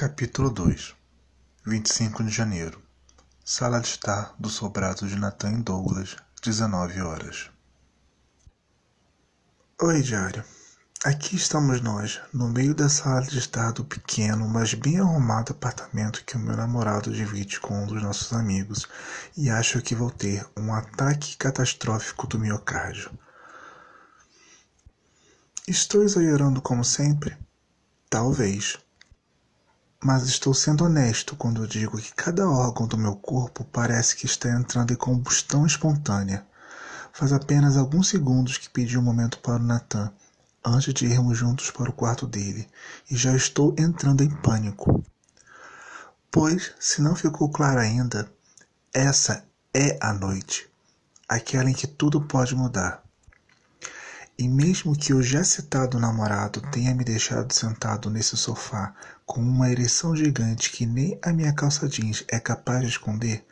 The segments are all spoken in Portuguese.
Capítulo 2 25 de janeiro Sala de estar do sobrado de Nathan Douglas, 19 horas. Oi, diário. Aqui estamos nós, no meio da sala de estar do pequeno, mas bem arrumado apartamento que o meu namorado divide com um dos nossos amigos, e acho que vou ter um ataque catastrófico do miocárdio. Estou exagerando como sempre? Talvez. Mas estou sendo honesto quando digo que cada órgão do meu corpo parece que está entrando em combustão espontânea. Faz apenas alguns segundos que pedi um momento para o Nathan, antes de irmos juntos para o quarto dele, e já estou entrando em pânico. Pois, se não ficou claro ainda, essa é a noite, aquela em que tudo pode mudar. E mesmo que o já citado namorado tenha me deixado sentado nesse sofá com uma ereção gigante que nem a minha calça jeans é capaz de esconder,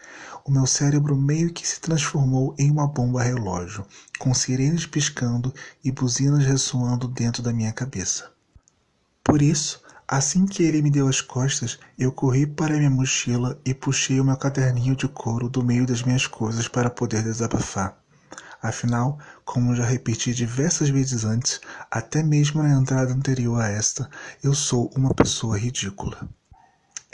o meu cérebro meio que se transformou em uma bomba relógio, com sirenes piscando e buzinas ressoando dentro da minha cabeça. Por isso, assim que ele me deu as costas, eu corri para minha mochila e puxei o meu caderninho de couro do meio das minhas coisas para poder desabafar. Afinal, como já repeti diversas vezes antes, até mesmo na entrada anterior a esta, eu sou uma pessoa ridícula.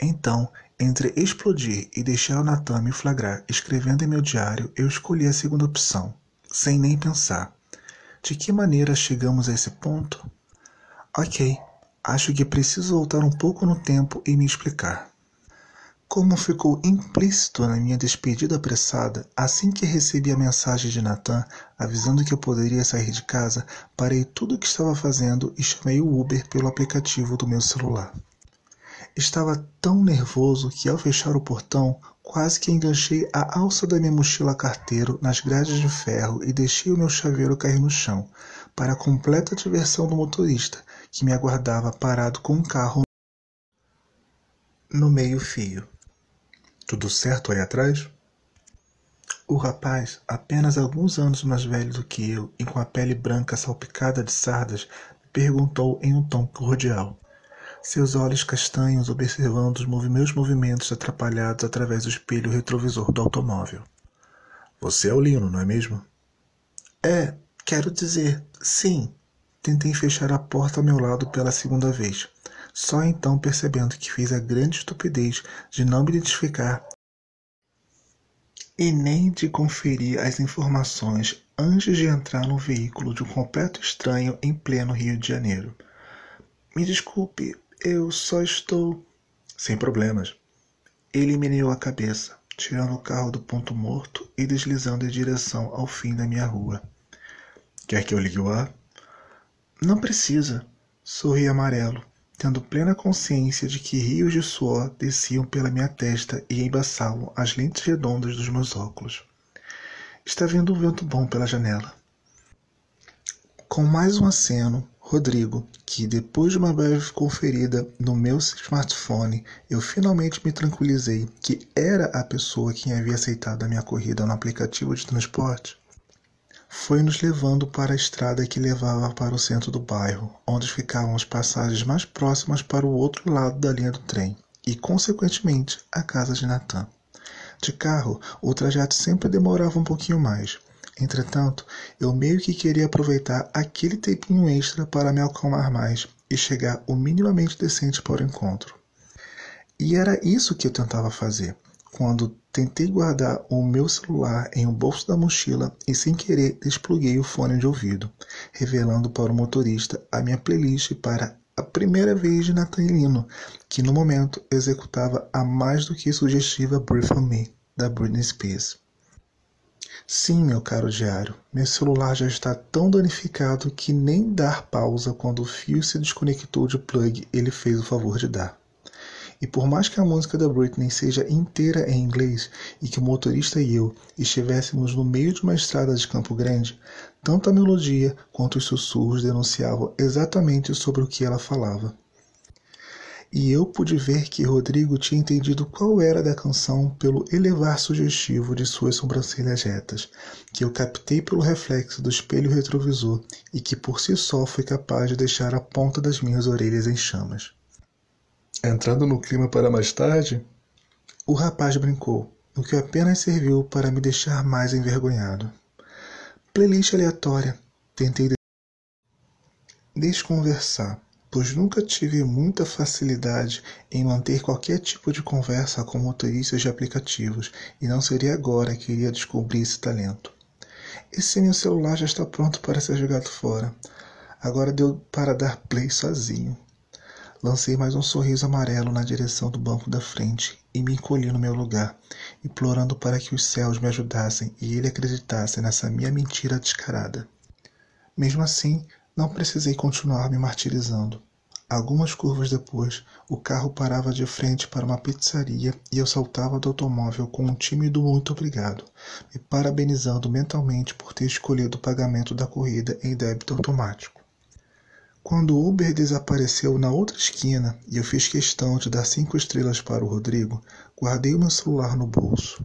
Então, entre explodir e deixar o Natan me flagrar escrevendo em meu diário, eu escolhi a segunda opção, sem nem pensar. De que maneira chegamos a esse ponto? Ok, acho que preciso voltar um pouco no tempo e me explicar. Como ficou implícito na minha despedida apressada, assim que recebi a mensagem de Nathan avisando que eu poderia sair de casa, parei tudo o que estava fazendo e chamei o Uber pelo aplicativo do meu celular. Estava tão nervoso que ao fechar o portão, quase que enganchei a alça da minha mochila carteiro nas grades de ferro e deixei o meu chaveiro cair no chão, para a completa diversão do motorista, que me aguardava parado com um carro no meio-fio. Tudo certo aí atrás? O rapaz, apenas alguns anos mais velho do que eu e com a pele branca salpicada de sardas, perguntou em um tom cordial. Seus olhos castanhos observando os meus movimentos atrapalhados através do espelho retrovisor do automóvel. Você é o Lino, não é mesmo? É, quero dizer, sim. Tentei fechar a porta ao meu lado pela segunda vez só então percebendo que fiz a grande estupidez de não me identificar e nem de conferir as informações antes de entrar no veículo de um completo estranho em pleno Rio de Janeiro. Me desculpe, eu só estou. Sem problemas. Ele meneou a cabeça, tirando o carro do ponto morto e deslizando em direção ao fim da minha rua. Quer que eu ligue o ar? Não precisa. Sorri amarelo, tendo plena consciência de que rios de suor desciam pela minha testa e embaçavam as lentes redondas dos meus óculos. Está vindo um vento bom pela janela. Com mais um aceno, Rodrigo, que depois de uma breve conferida no meu smartphone, eu finalmente me tranquilizei que era a pessoa que havia aceitado a minha corrida no aplicativo de transporte, foi nos levando para a estrada que levava para o centro do bairro, onde ficavam as passagens mais próximas para o outro lado da linha do trem e, consequentemente, a casa de Natan. De carro, o trajeto sempre demorava um pouquinho mais. Entretanto, eu meio que queria aproveitar aquele tempinho extra para me acalmar mais e chegar o minimamente decente para o encontro. E era isso que eu tentava fazer quando tentei guardar o meu celular em um bolso da mochila e sem querer despluguei o fone de ouvido, revelando para o motorista a minha playlist para a primeira vez de Natalino, que no momento executava a mais do que sugestiva Breathe on Me, da Britney Spears. Sim, meu caro diário, meu celular já está tão danificado que nem dar pausa quando o fio se desconectou de plug ele fez o favor de dar. E por mais que a música da Britney seja inteira em inglês e que o motorista e eu estivéssemos no meio de uma estrada de Campo Grande, tanto a melodia quanto os sussurros denunciavam exatamente sobre o que ela falava. E eu pude ver que Rodrigo tinha entendido qual era da canção pelo elevar sugestivo de suas sobrancelhas retas, que eu captei pelo reflexo do espelho retrovisor e que por si só foi capaz de deixar a ponta das minhas orelhas em chamas. Entrando no clima para mais tarde? O rapaz brincou, o que apenas serviu para me deixar mais envergonhado. Playlist aleatória. Tentei desconversar, pois nunca tive muita facilidade em manter qualquer tipo de conversa com motoristas de aplicativos, e não seria agora que iria descobrir esse talento. Esse meu celular já está pronto para ser jogado fora. Agora deu para dar play sozinho. Lancei mais um sorriso amarelo na direção do banco da frente e me encolhi no meu lugar, implorando para que os céus me ajudassem e ele acreditasse nessa minha mentira descarada. Mesmo assim, não precisei continuar me martirizando. Algumas curvas depois, o carro parava de frente para uma pizzaria e eu saltava do automóvel com um tímido muito obrigado, me parabenizando mentalmente por ter escolhido o pagamento da corrida em débito automático. Quando o Uber desapareceu na outra esquina e eu fiz questão de dar cinco estrelas para o Rodrigo, guardei o meu celular no bolso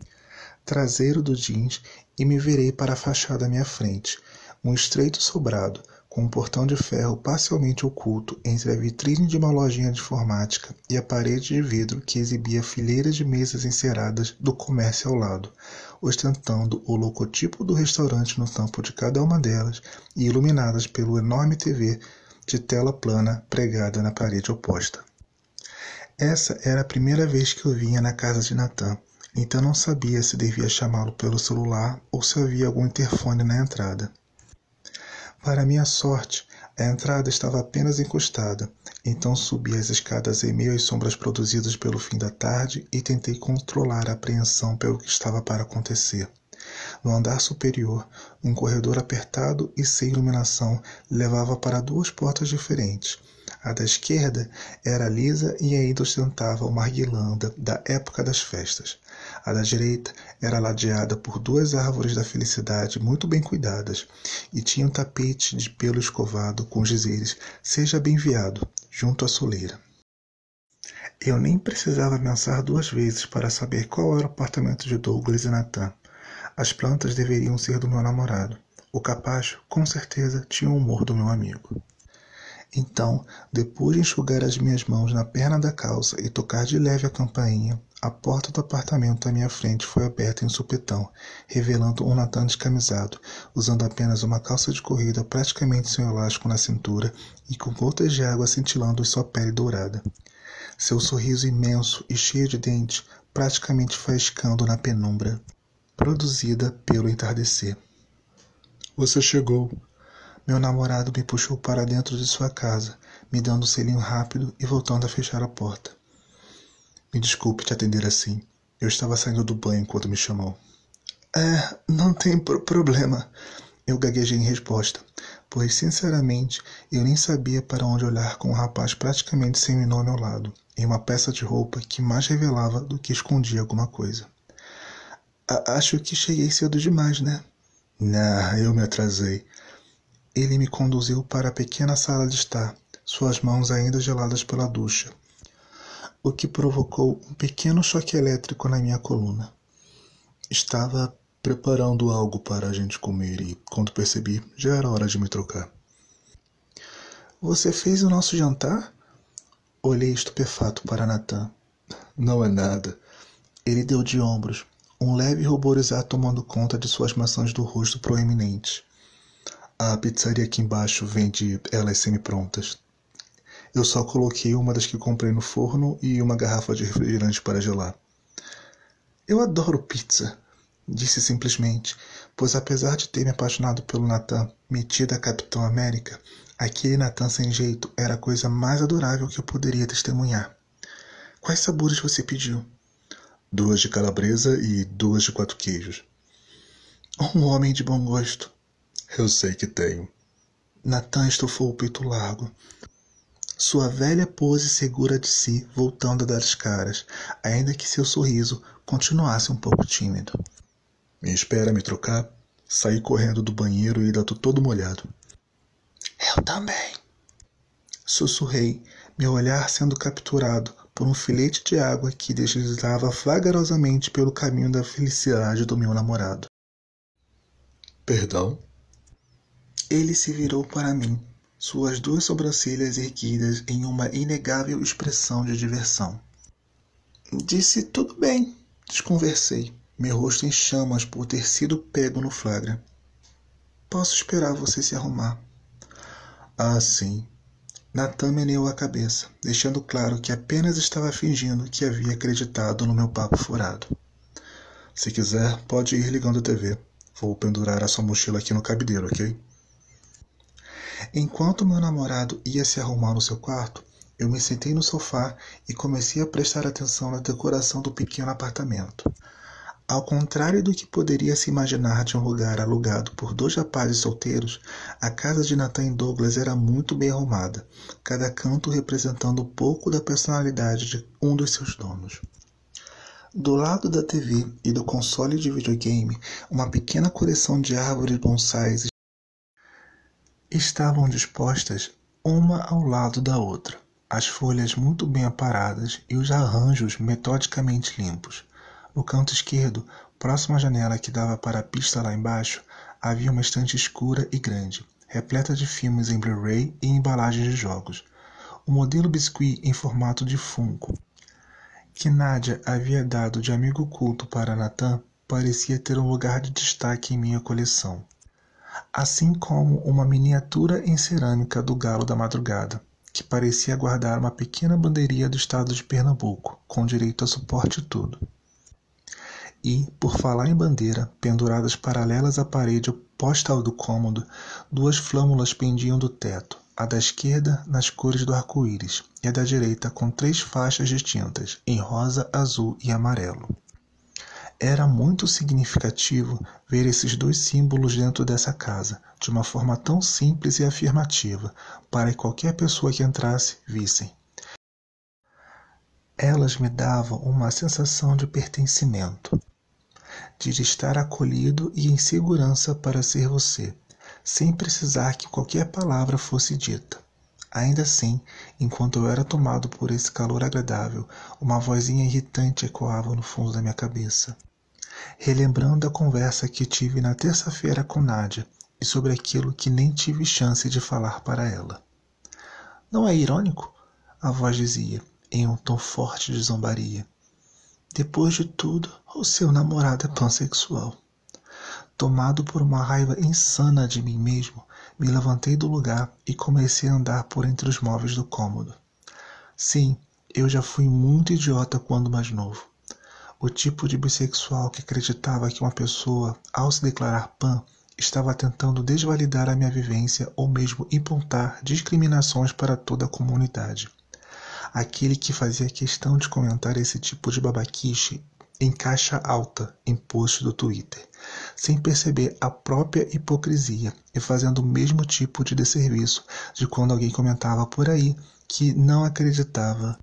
traseiro do jeans e me virei para a fachada à minha frente, um estreito sobrado, com um portão de ferro parcialmente oculto entre a vitrine de uma lojinha de informática e a parede de vidro que exibia fileiras de mesas enceradas do comércio ao lado, ostentando o logotipo do restaurante no tampo de cada uma delas e iluminadas pelo enorme TV de tela plana pregada na parede oposta. Essa era a primeira vez que eu vinha na casa de Natan, então não sabia se devia chamá-lo pelo celular ou se havia algum interfone na entrada. Para minha sorte, a entrada estava apenas encostada, então subi as escadas em meio às sombras produzidas pelo fim da tarde e tentei controlar a apreensão pelo que estava para acontecer. No andar superior, um corredor apertado e sem iluminação levava para duas portas diferentes. A da esquerda era lisa e ainda ostentava uma guirlanda da época das festas. A da direita era ladeada por duas árvores da felicidade muito bem cuidadas e tinha um tapete de pelo escovado com os dizeres Seja bem-viado, junto à soleira. Eu nem precisava pensar duas vezes para saber qual era o apartamento de Douglas e Nathan. As plantas deveriam ser do meu namorado. O capacho, com certeza, tinha o humor do meu amigo. Então, depois de enxugar as minhas mãos na perna da calça e tocar de leve a campainha, a porta do apartamento à minha frente foi aberta em supetão, revelando um Natan descamisado, usando apenas uma calça de corrida praticamente sem elástico na cintura e com gotas de água cintilando em sua pele dourada. Seu sorriso imenso e cheio de dentes, praticamente faiscando na penumbra, produzida pelo entardecer. Você chegou. Meu namorado me puxou para dentro de sua casa, me dando um selinho rápido e voltando a fechar a porta. Me desculpe te atender assim. Eu estava saindo do banho quando me chamou. É, não tem pro problema. Eu gaguejei em resposta, pois, sinceramente, eu nem sabia para onde olhar com um rapaz praticamente sem nome ao lado, em uma peça de roupa que mais revelava do que escondia alguma coisa. Acho que cheguei cedo demais, né? Nah, eu me atrasei. Ele me conduziu para a pequena sala de estar, suas mãos ainda geladas pela ducha, o que provocou um pequeno choque elétrico na minha coluna. Estava preparando algo para a gente comer e, quando percebi, já era hora de me trocar. Você fez o nosso jantar? Olhei estupefato para Natan. Não é nada. Ele deu de ombros, um leve ruborizar tomando conta de suas maçãs do rosto proeminentes. A pizzaria aqui embaixo vende elas semi-prontas. Eu só coloquei uma das que comprei no forno e uma garrafa de refrigerante para gelar. Eu adoro pizza, disse simplesmente, pois apesar de ter me apaixonado pelo Natan, metido a Capitão América, aquele Natan sem jeito era a coisa mais adorável que eu poderia testemunhar. Quais sabores você pediu? Duas de calabresa e duas de quatro queijos. Um homem de bom gosto. Eu sei que tenho. Natan estufou o peito largo, sua velha pose segura de si, voltando a dar as caras, ainda que seu sorriso continuasse um pouco tímido. Me espera me trocar? Saí correndo do banheiro e ainda todo molhado. Eu também. Sussurrei, meu olhar sendo capturado por um filete de água que deslizava vagarosamente pelo caminho da felicidade do meu namorado. Perdão? Ele se virou para mim, suas duas sobrancelhas erguidas em uma inegável expressão de diversão. Disse tudo bem, desconversei, meu rosto em chamas por ter sido pego no flagra. Posso esperar você se arrumar. Ah, sim. Natan meneou a cabeça, deixando claro que apenas estava fingindo que havia acreditado no meu papo furado. Se quiser, pode ir ligando a TV. Vou pendurar a sua mochila aqui no cabideiro, ok? Enquanto meu namorado ia se arrumar no seu quarto, eu me sentei no sofá e comecei a prestar atenção na decoração do pequeno apartamento. Ao contrário do que poderia se imaginar de um lugar alugado por dois rapazes solteiros, a casa de Nathan Douglas era muito bem arrumada, cada canto representando um pouco da personalidade de um dos seus donos. Do lado da TV e do console de videogame, uma pequena coleção de árvores bonsais estavam dispostas uma ao lado da outra, as folhas muito bem aparadas e os arranjos metodicamente limpos. No canto esquerdo, próximo à janela que dava para a pista lá embaixo, havia uma estante escura e grande, repleta de filmes em Blu-ray e embalagens de jogos. O modelo biscuit em formato de Funko, que Nadia havia dado de amigo culto para Nathan, parecia ter um lugar de destaque em minha coleção. Assim como uma miniatura em cerâmica do Galo da Madrugada, que parecia guardar uma pequena bandeirinha do estado de Pernambuco, com direito a suporte e tudo. E, por falar em bandeira, penduradas paralelas à parede oposta ao do cômodo, duas flâmulas pendiam do teto, a da esquerda nas cores do arco-íris e a da direita com três faixas distintas, em rosa, azul e amarelo. Era muito significativo ver esses dois símbolos dentro dessa casa, de uma forma tão simples e afirmativa, para que qualquer pessoa que entrasse vissem. Elas me davam uma sensação de pertencimento, de estar acolhido e em segurança para ser você, sem precisar que qualquer palavra fosse dita. Ainda assim, enquanto eu era tomado por esse calor agradável, uma vozinha irritante ecoava no fundo da minha cabeça, relembrando a conversa que tive na terça-feira com Nádia e sobre aquilo que nem tive chance de falar para ela. Não é irônico? A voz dizia, em um tom forte de zombaria. Depois de tudo, o seu namorado é pansexual. Tomado por uma raiva insana de mim mesmo, me levantei do lugar e comecei a andar por entre os móveis do cômodo. Sim, eu já fui muito idiota quando mais novo. O tipo de bissexual que acreditava que uma pessoa, ao se declarar pan, estava tentando desvalidar a minha vivência ou mesmo imputar discriminações para toda a comunidade aquele que fazia questão de comentar esse tipo de babaquice em caixa alta em post do Twitter, sem perceber a própria hipocrisia e fazendo o mesmo tipo de desserviço de quando alguém comentava por aí que não acreditava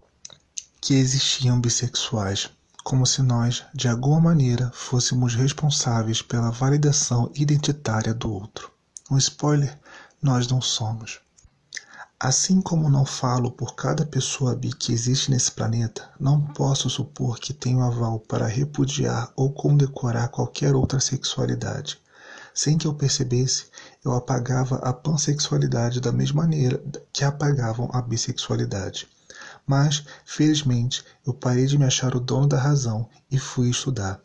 que existiam bissexuais, como se nós, de alguma maneira, fôssemos responsáveis pela validação identitária do outro. Um spoiler: nós não somos. Assim como não falo por cada pessoa bi que existe nesse planeta, não posso supor que tenho aval para repudiar ou condecorar qualquer outra sexualidade. Sem que eu percebesse, eu apagava a pansexualidade da mesma maneira que apagavam a bissexualidade. Mas, felizmente, eu parei de me achar o dono da razão e fui estudar.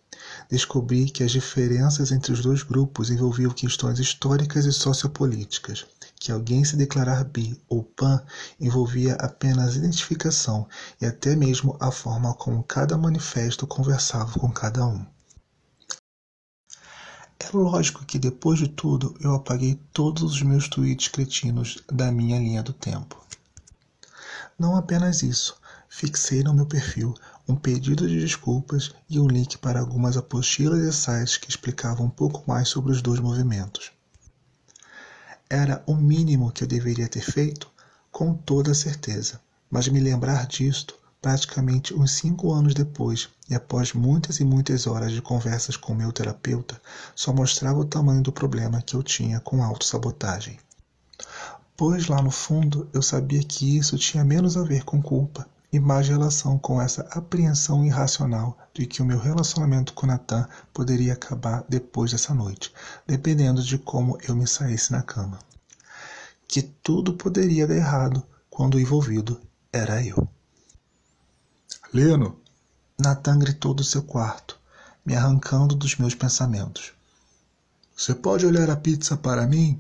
Descobri que as diferenças entre os dois grupos envolviam questões históricas e sociopolíticas que alguém se declarar bi ou pan envolvia apenas identificação e até mesmo a forma como cada manifesto conversava com cada um. É lógico que depois de tudo eu apaguei todos os meus tweets cretinos da minha linha do tempo. Não apenas isso, fixei no meu perfil um pedido de desculpas e um link para algumas apostilas e sites que explicavam um pouco mais sobre os dois movimentos. Era o mínimo que eu deveria ter feito? Com toda certeza. Mas me lembrar disto, praticamente uns cinco anos depois, e após muitas e muitas horas de conversas com meu terapeuta, só mostrava o tamanho do problema que eu tinha com autossabotagem. Pois lá no fundo eu sabia que isso tinha menos a ver com culpa e mais relação com essa apreensão irracional de que o meu relacionamento com Nathan poderia acabar depois dessa noite, dependendo de como eu me saísse na cama. que tudo poderia dar errado quando o envolvido era eu. Leno! Nathan gritou do seu quarto, me arrancando dos meus pensamentos. Você pode olhar a pizza para mim?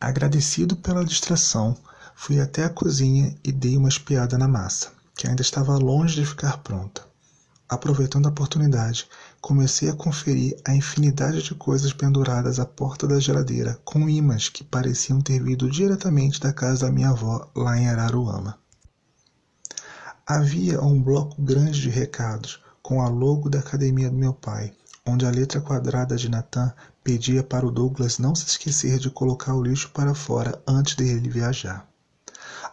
Agradecido pela distração, fui até a cozinha e dei uma espiada na massa, que ainda estava longe de ficar pronta. Aproveitando a oportunidade, comecei a conferir a infinidade de coisas penduradas à porta da geladeira com ímãs que pareciam ter vindo diretamente da casa da minha avó lá em Araruama. Havia um bloco grande de recados com a logo da academia do meu pai, onde a letra quadrada de Nathan pedia para o Douglas não se esquecer de colocar o lixo para fora antes de ele viajar.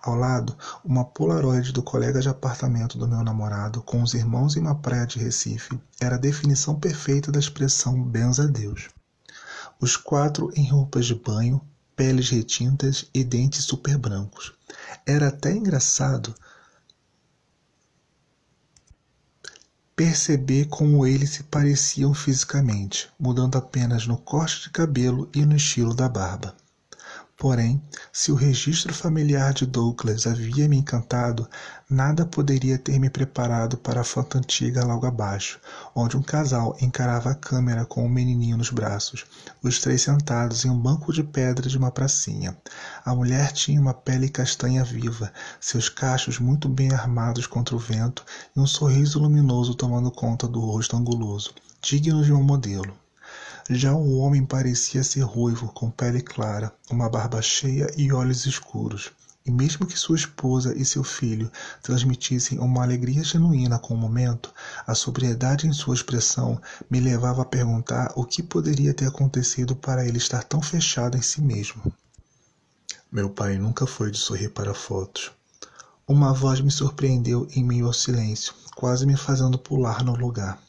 Ao lado, uma polaroid do colega de apartamento do meu namorado com os irmãos em uma praia de Recife era a definição perfeita da expressão benza a Deus. Os quatro em roupas de banho, peles retintas e dentes super brancos. Era até engraçado perceber como eles se pareciam fisicamente, mudando apenas no corte de cabelo e no estilo da barba. Porém, se o registro familiar de Douglas havia me encantado, nada poderia ter me preparado para a foto antiga logo abaixo, onde um casal encarava a câmera com um menininho nos braços, os três sentados em um banco de pedra de uma pracinha. A mulher tinha uma pele castanha viva, seus cachos muito bem armados contra o vento e um sorriso luminoso tomando conta do rosto anguloso, digno de um modelo. Já o homem parecia ser ruivo, com pele clara, uma barba cheia e olhos escuros. E mesmo que sua esposa e seu filho transmitissem uma alegria genuína com o momento, a sobriedade em sua expressão me levava a perguntar o que poderia ter acontecido para ele estar tão fechado em si mesmo. Meu pai nunca foi de sorrir para fotos. Uma voz me surpreendeu em meio ao silêncio, quase me fazendo pular no lugar.